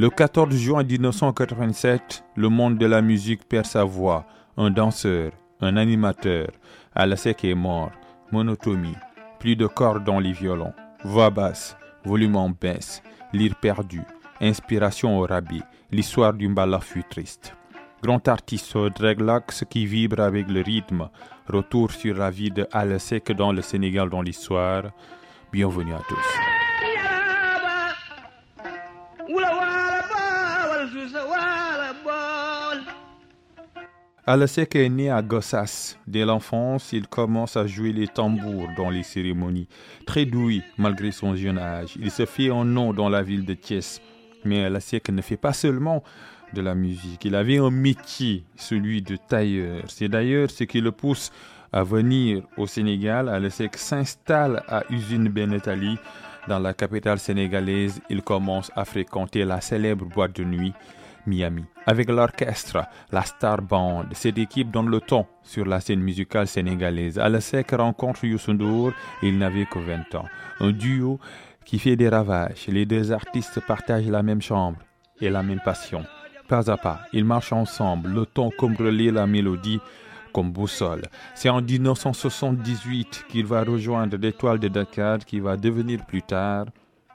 Le 14 juin 1987, le monde de la musique perd sa voix. Un danseur, un animateur, Alasek est mort. Monotomie, plus de cordes dans les violons, voix basse, volume en baisse, lyre perdu, inspiration au rabais, l'histoire du mbala fut triste. Grand artiste au draglax qui vibre avec le rythme, retour sur la vie de Alasek dans le Sénégal dans l'histoire. Bienvenue à tous. Alasek est né à Gossas. Dès l'enfance, il commence à jouer les tambours dans les cérémonies. Très doué malgré son jeune âge, il se fait un nom dans la ville de Thiès. Mais Alasek ne fait pas seulement de la musique. Il avait un métier, celui de tailleur. C'est d'ailleurs ce qui le pousse à venir au Sénégal. Alasek s'installe à Usine Benetali. Dans la capitale sénégalaise, il commence à fréquenter la célèbre boîte de nuit Miami. Avec l'orchestre, la Star Band, cette équipe donne le ton sur la scène musicale sénégalaise. Alasek rencontre Youssou il n'avait que 20 ans. Un duo qui fait des ravages. Les deux artistes partagent la même chambre et la même passion. Pas à pas, ils marchent ensemble, le ton comme la mélodie comme boussole. C'est en 1978 qu'il va rejoindre l'étoile de Dakar qui va devenir plus tard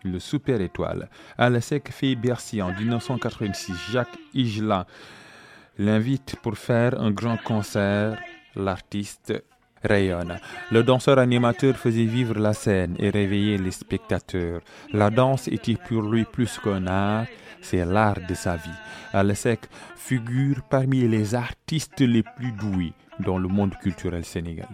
le Super Étoile. À la SEC fait Bercy en 1986, Jacques Higelin l'invite pour faire un grand concert. L'artiste rayonne. Le danseur animateur faisait vivre la scène et réveiller les spectateurs. La danse était pour lui plus qu'un art, c'est l'art de sa vie. Alessec figure parmi les artistes les plus doués dans le monde culturel sénégalais.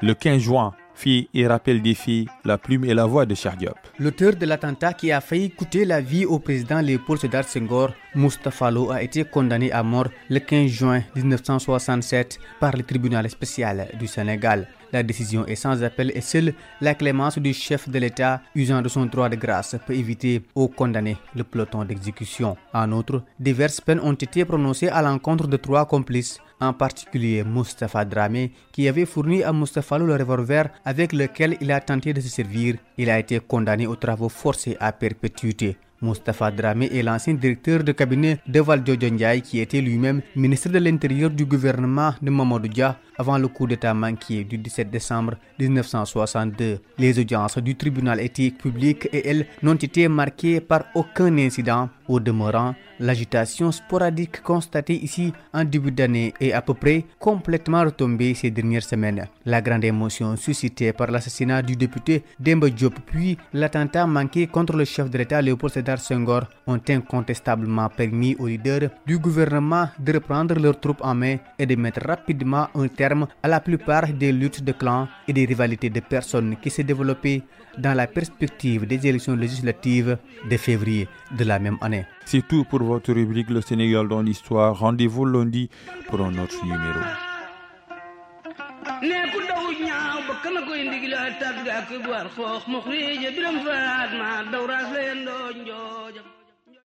Le 15 juin, fille et rappel des filles, la plume et la voix de Chardiop. L'auteur de l'attentat qui a failli coûter la vie au président Léopold Sédar Senghor, Mustafa Lo, a été condamné à mort le 15 juin 1967 par le tribunal spécial du Sénégal. La décision est sans appel et seule la clémence du chef de l'État, usant de son droit de grâce, peut éviter au condamné le peloton d'exécution. En outre, diverses peines ont été prononcées à l'encontre de trois complices, en particulier Mustafa Dramé, qui avait fourni à Mustafa le revolver avec lequel il a tenté de se servir. Il a été condamné aux travaux forcés à perpétuité. Mustafa Dramé est l'ancien directeur de cabinet de Valdio qui était lui-même ministre de l'Intérieur du gouvernement de Mamadou avant le coup d'État manqué du 17 décembre 1962. Les audiences du tribunal éthique public et elles n'ont été marquées par aucun incident. Au demeurant, l'agitation sporadique constatée ici en début d'année est à peu près complètement retombée ces dernières semaines. La grande émotion suscitée par l'assassinat du député Demba puis l'attentat manqué contre le chef de l'État Léopold Sédar Senghor ont incontestablement permis aux leaders du gouvernement de reprendre leurs troupes en main et de mettre rapidement un terme à la plupart des luttes de clans et des rivalités de personnes qui s'est développées dans la perspective des élections législatives de février de la même année. C'est tout pour votre rubrique Le Sénégal dans l'histoire. Rendez-vous lundi pour un autre numéro.